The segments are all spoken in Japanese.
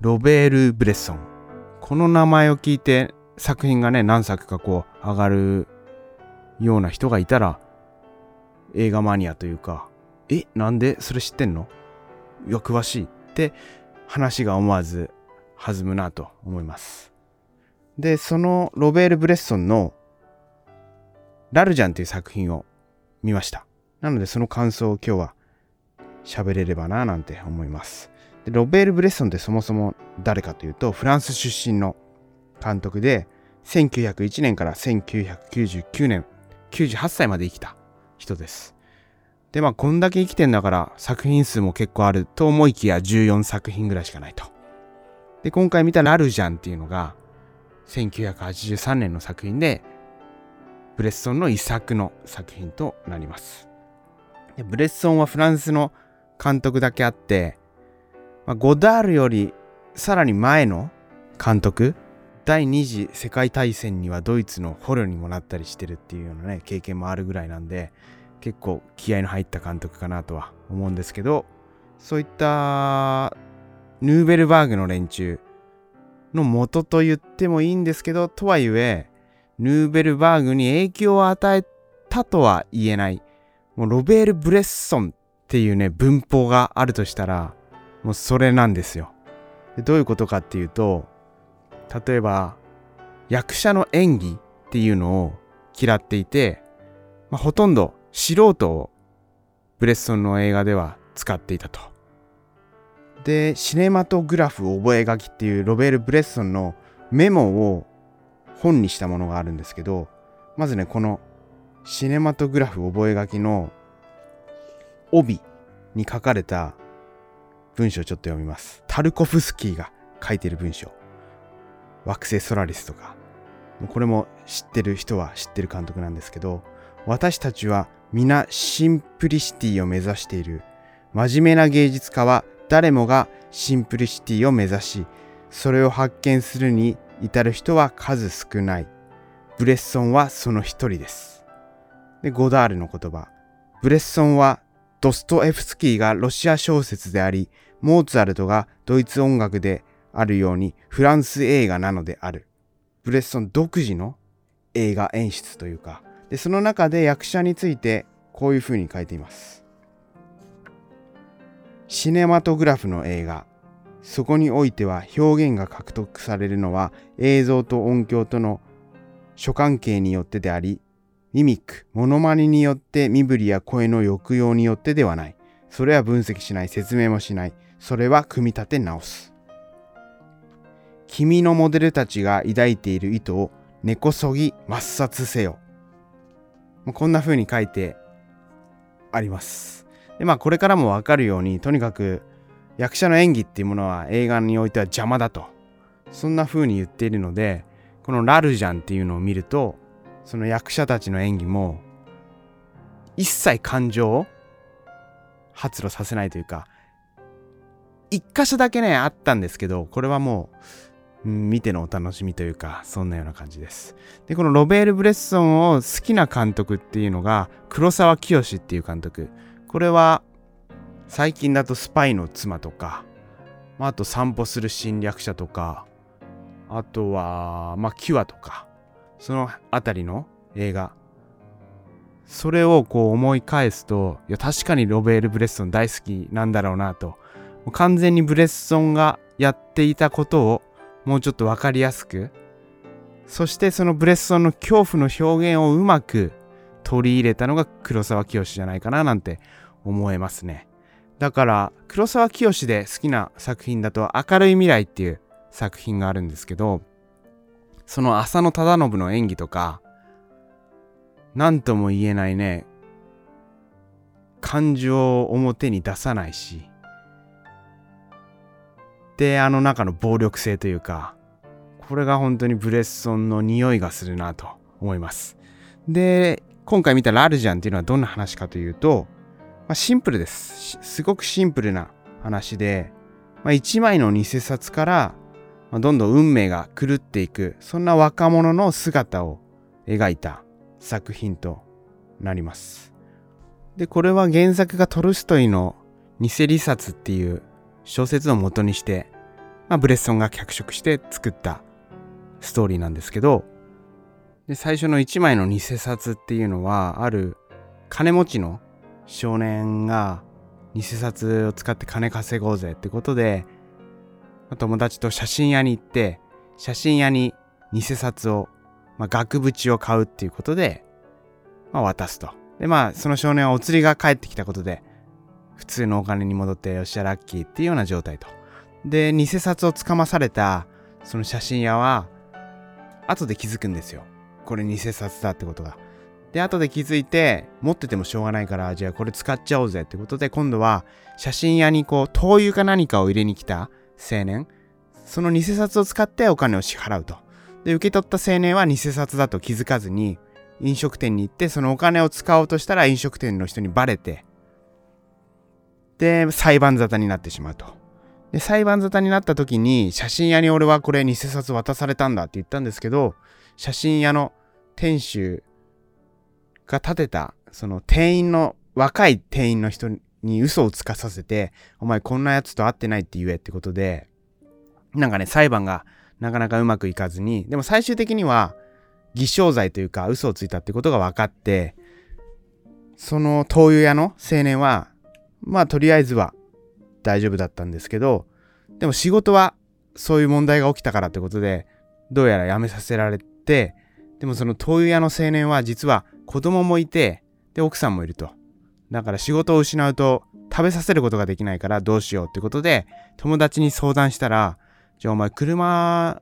ロベール・ブレッソン。この名前を聞いて作品がね、何作かこう上がるような人がいたら、映画マニアというか、え、なんでそれ知ってんの？いや、詳しいって話が思わず弾むなと思います。で、そのロベール・ブレッソンのラルジャンという作品を見ました。なのでその感想を今日は喋れればななんて思います。ロベール・ブレッソンってそもそも誰かというとフランス出身の監督で1901年から1999年98歳まで生きた人です。でまあこんだけ生きてんだから作品数も結構あると思いきや14作品ぐらいしかないと。で今回見たラルジャンっていうのが1983年の作品でブレッソンの遺作の作品となります。でブレッソンはフランスの監督だけあって、まあ、ゴダールよりさらに前の監督第二次世界大戦にはドイツの捕虜にもなったりしてるっていうようなね経験もあるぐらいなんで結構気合の入った監督かなとは思うんですけどそういったヌーベルバーグの連中の元と言ってもいいんですけどとはいえヌーベルバーグに影響を与えたとは言えない。もうロベール・ブレッソンっていうね、文法があるとしたら、もうそれなんですよ。でどういうことかっていうと、例えば、役者の演技っていうのを嫌っていて、まあ、ほとんど素人をブレッソンの映画では使っていたと。で、シネマトグラフ覚書っていうロベール・ブレッソンのメモを本にしたものがあるんですけど、まずね、このシネマトグラフ覚書の帯に書かれた文章ちょっと読みます。タルコフスキーが書いてる文章。惑星ソラリスとか。これも知ってる人は知ってる監督なんですけど、私たちは皆 simplicity を目指している。真面目な芸術家は誰もが simplicity を目指し、それを発見するに至る人は数少ない。ブレッソンはその一人です。で、ゴダールの言葉。ブレッソンはドストエフスキーがロシア小説であり、モーツァルトがドイツ音楽であるようにフランス映画なのである。ブレッソン独自の映画演出というか、でその中で役者についてこういうふうに書いています。シネマトグラフの映画、そこにおいては表現が獲得されるのは映像と音響との諸関係によってであり、ミミック、モノマネによって身振りや声の抑揚によってではない。それは分析しない、説明もしない。それは組み立て直す。君のモデルたちが抱いている意図を根こそぎ抹殺せよ。こんな風に書いてあります。で、まあこれからもわかるように、とにかく役者の演技っていうものは映画においては邪魔だとそんな風に言っているのでこのラルジャンっていうのを見るとその役者たちの演技も一切感情を発露させないというか一箇所だけねあったんですけどこれはもう見てのお楽しみというかそんなような感じですでこのロベール・ブレッソンを好きな監督っていうのが黒沢清っていう監督これは最近だとスパイの妻とか、まあ、あと散歩する侵略者とか、あとは、まあ、キュアとか、そのあたりの映画。それをこう思い返すと、いや、確かにロベール・ブレッソン大好きなんだろうなと。完全にブレッソンがやっていたことをもうちょっとわかりやすく、そしてそのブレッソンの恐怖の表現をうまく取り入れたのが黒沢清じゃないかななんて思えますね。だから黒沢清で好きな作品だと「明るい未来」っていう作品があるんですけどその浅野忠信の演技とか何とも言えないね感情を表に出さないしであの中の暴力性というかこれが本当にブレッソンの匂いがするなと思いますで今回見たラルジャンっていうのはどんな話かというとまあ、シンプルです。すごくシンプルな話で、まあ、1枚の偽札から、どんどん運命が狂っていく、そんな若者の姿を描いた作品となります。で、これは原作がトルストイの偽利札っていう小説を元にして、まあ、ブレッソンが脚色して作ったストーリーなんですけど、で最初の1枚の偽札っていうのは、ある金持ちの少年が偽札を使って金稼ごうぜってことで、友達と写真屋に行って、写真屋に偽札を、まあ、額縁を買うっていうことで、まあ、渡すと。で、まあ、その少年はお釣りが返ってきたことで、普通のお金に戻って、よっしゃ、ラッキーっていうような状態と。で、偽札をつかまされた、その写真屋は、後で気づくんですよ。これ偽札だってことが。で、後で気づいて、持っててもしょうがないから、じゃあこれ使っちゃおうぜってことで、今度は写真屋にこう、灯油か何かを入れに来た青年。その偽札を使ってお金を支払うと。で、受け取った青年は偽札だと気づかずに、飲食店に行って、そのお金を使おうとしたら飲食店の人にバレて、で、裁判沙汰になってしまうと。で、裁判沙汰になった時に、写真屋に俺はこれ偽札渡されたんだって言ったんですけど、写真屋の店主が立てた、その店員の、若い店員の人に嘘をつかさせて、お前こんなやつと会ってないって言えってことで、なんかね、裁判がなかなかうまくいかずに、でも最終的には、偽証罪というか嘘をついたってことが分かって、その灯油屋の青年は、まあとりあえずは大丈夫だったんですけど、でも仕事はそういう問題が起きたからってことで、どうやら辞めさせられて、でもその灯油屋の青年は実は子供もいて、で、奥さんもいると。だから仕事を失うと食べさせることができないからどうしようってことで、友達に相談したら、じゃあお前車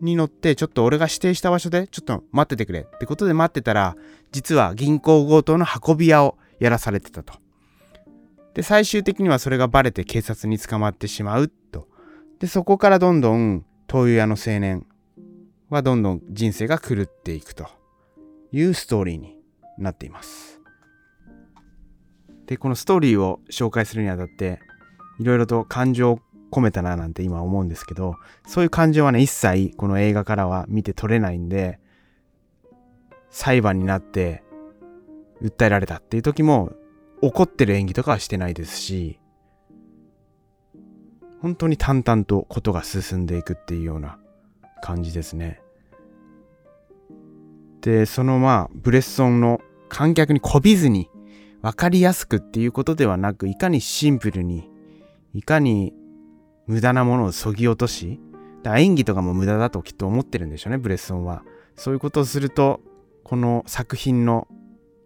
に乗ってちょっと俺が指定した場所でちょっと待っててくれってことで待ってたら、実は銀行強盗の運び屋をやらされてたと。で、最終的にはそれがバレて警察に捕まってしまうと。で、そこからどんどん灯油屋の青年はどんどん人生が狂っていくと。いうストーリーになっています。で、このストーリーを紹介するにあたって、いろいろと感情を込めたななんて今思うんですけど、そういう感情はね、一切この映画からは見て取れないんで、裁判になって訴えられたっていう時も怒ってる演技とかはしてないですし、本当に淡々とことが進んでいくっていうような感じですね。で、そのまあ、ブレッソンの観客にこびずに分かりやすくっていうことではなく、いかにシンプルに、いかに無駄なものをそぎ落とし、だ演技とかも無駄だときっと思ってるんでしょうね、ブレッソンは。そういうことをすると、この作品の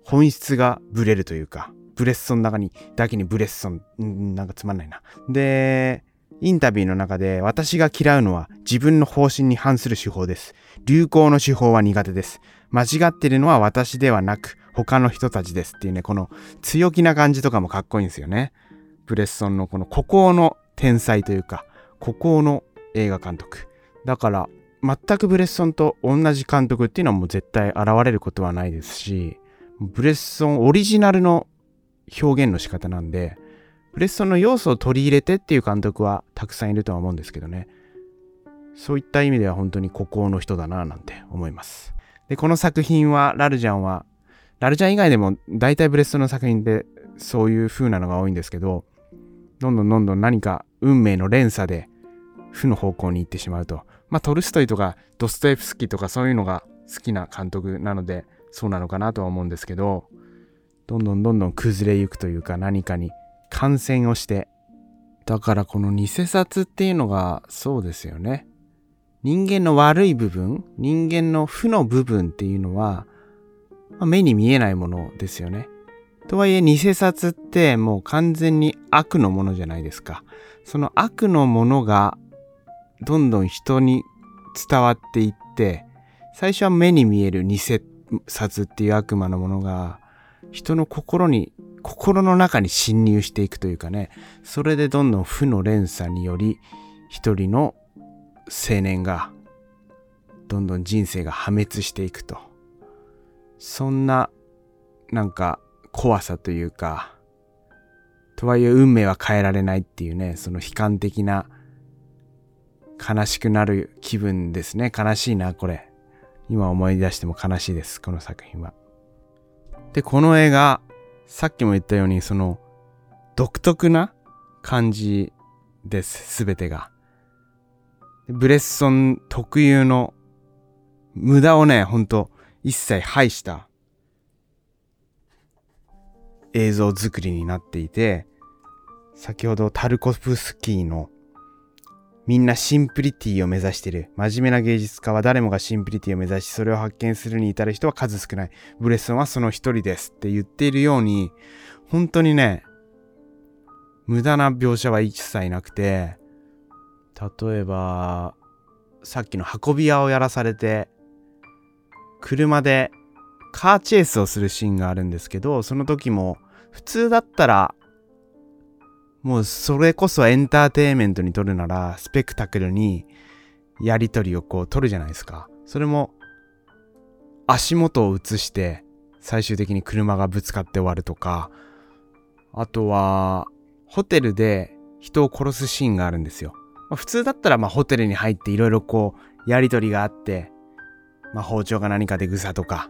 本質がブレるというか、ブレッソンの中に、だけにブレッソン、んなんかつまんないな。で、インタビューの中で私が嫌うのは自分の方針に反する手法です。流行の手法は苦手です。間違ってるのは私ではなく他の人たちですっていうね、この強気な感じとかもかっこいいんですよね。ブレッソンのこの孤高の天才というか、孤高の映画監督。だから、全くブレッソンと同じ監督っていうのはもう絶対現れることはないですし、ブレッソンオリジナルの表現の仕方なんで、ブレッソンの要素を取り入れてっていう監督はたくさんいるとは思うんですけどね。そういった意味では本当に孤高の人だななんて思います。で、この作品は、ラルジャンは、ラルジャン以外でも大体ブレストの作品でそういう風なのが多いんですけど、どんどんどんどん何か運命の連鎖で負の方向に行ってしまうと。まあトルストイとかドストエフスキーとかそういうのが好きな監督なのでそうなのかなとは思うんですけど、どんどんどんどん崩れゆくというか何かに感染をして、だからこの偽札っていうのがそうですよね。人間の悪い部分、人間の負の部分っていうのは、まあ、目に見えないものですよね。とはいえ、偽札ってもう完全に悪のものじゃないですか。その悪のものがどんどん人に伝わっていって、最初は目に見える偽札っていう悪魔のものが人の心に、心の中に侵入していくというかね、それでどんどん負の連鎖により一人の青年がどんどん人生が破滅していくと。そんななんか怖さというかとはいえ運命は変えられないっていうねその悲観的な悲しくなる気分ですね。悲しいなこれ。今思い出しても悲しいですこの作品は。でこの映画さっきも言ったようにその独特な感じです全てが。ブレッソン特有の無駄をね、ほんと一切排した映像作りになっていて、先ほどタルコフスキーのみんな simplicity を目指してる。真面目な芸術家は誰もが simplicity を目指し、それを発見するに至る人は数少ない。ブレッソンはその一人ですって言っているように、本当にね、無駄な描写は一切なくて、例えば、さっきの運び屋をやらされて、車でカーチェイスをするシーンがあるんですけど、その時も普通だったらもうそれこそエンターテインメントに撮るなら、スペクタクルにやりとりをこう撮るじゃないですか。それも足元を映して最終的に車がぶつかって終わるとか、あとはホテルで人を殺すシーンがあるんですよ。まあ、普通だったらまあホテルに入っていろいろこうやりとりがあって、まあ、包丁が何かでぐさとか、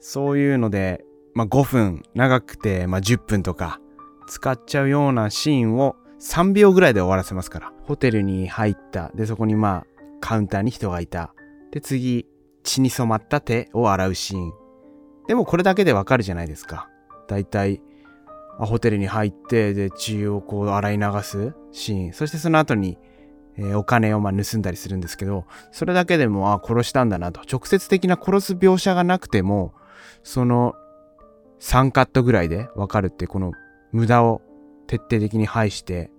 そういうので、まあ、5分、長くてまあ10分とか、使っちゃうようなシーンを3秒ぐらいで終わらせますから。ホテルに入った。で、そこにまあ、カウンターに人がいた。で、次、血に染まった手を洗うシーン。でもこれだけでわかるじゃないですか。だいたい、ホテルに入って、で、血をこう洗い流すシーン。そしてその後に、えー、お金をま盗んだりするんですけど、それだけでも、あ、殺したんだなと。直接的な殺す描写がなくても、その3カットぐらいでわかるって、この無駄を徹底的に排して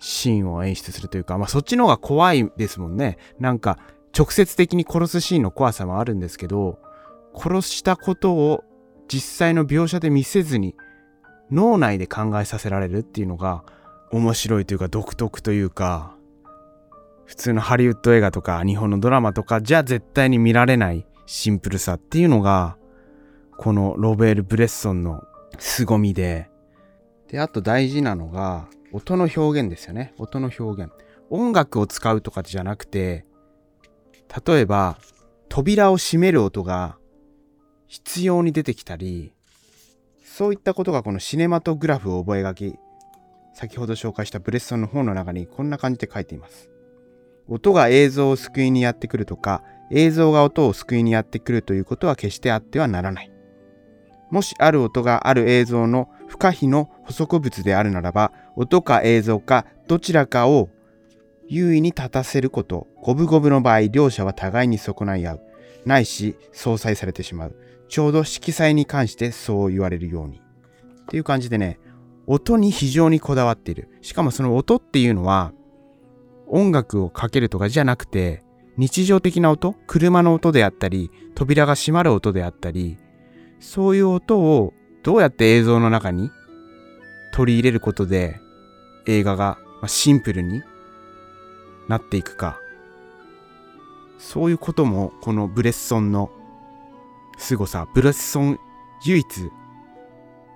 シーンを演出するというか、まあそっちの方が怖いですもんね。なんか直接的に殺すシーンの怖さもあるんですけど、殺したことを実際の描写で見せずに脳内で考えさせられるっていうのが面白いというか独特というか、普通のハリウッド映画とか日本のドラマとかじゃ絶対に見られないシンプルさっていうのが、このロベール・ブレッソンの凄みで、で、あと大事なのが、音の表現ですよね。音の表現。音楽を使うとかじゃなくて、例えば、扉を閉める音が必要に出てきたり、そういったことがこのシネマトグラフを覚書き、先ほど紹介したブレッソンの本の中にこんな感じで書いています。音が映像を救いにやってくるとか、映像が音を救いにやってくるということは決してあってはならない。もしある音がある映像の不可避の補足物であるならば、音か映像かどちらかを優位に立たせること、五分五分の場合、両者は互いに損ない合う。ないし、相殺されてしまう。ちょうど色彩に関してそう言われるように。っていう感じでね、音に非常にこだわっている。しかもその音っていうのは、音楽をかけるとかじゃなくて、日常的な音？車の音であったり、扉が閉まる音であったり、そういう音をどうやって映像の中に取り入れることで映画がシンプルになっていくか。そういうこともこのブレッソンの凄さ、ブレッソン唯一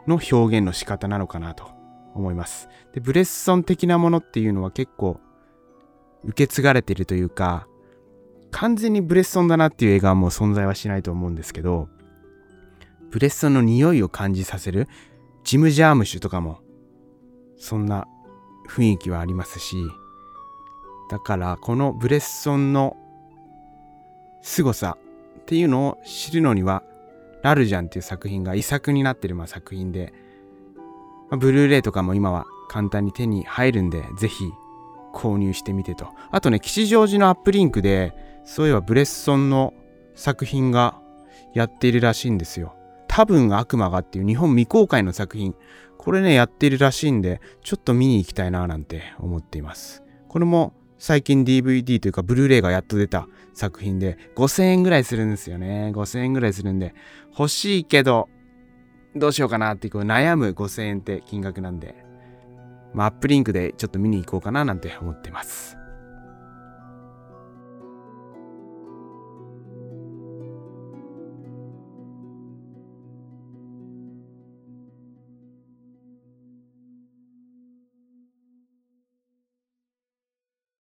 の表現の仕方なのかなと思います。で、ブレッソン的なものっていうのは結構受け継がれているというか、完全にブレッソンだなっていう映画はもう存在はしないと思うんですけど、ブレッソンの匂いを感じさせるジム・ジャームシュとかもそんな雰囲気はありますしだからこのブレッソンの凄さっていうのを知るのにはラルジャンっていう作品が遺作になってるまあ作品で、ブルーレイとかも今は簡単に手に入るんでぜひ購入してみてと。あとね吉祥寺のアップリンクでそういえばブレッソンの作品がやっているらしいんですよ。多分悪魔がっていう日本未公開の作品、これね、やってるらしいんで、ちょっと見に行きたいななんて思っています。これも最近 DVD というかブルーレイがやっと出た作品で5000円ぐらいするんですよね。5000円ぐらいするんで、欲しいけど、どうしようかなってこう悩む5000円って金額なんで、まあ、アップリンクでちょっと見に行こうかななんて思ってます。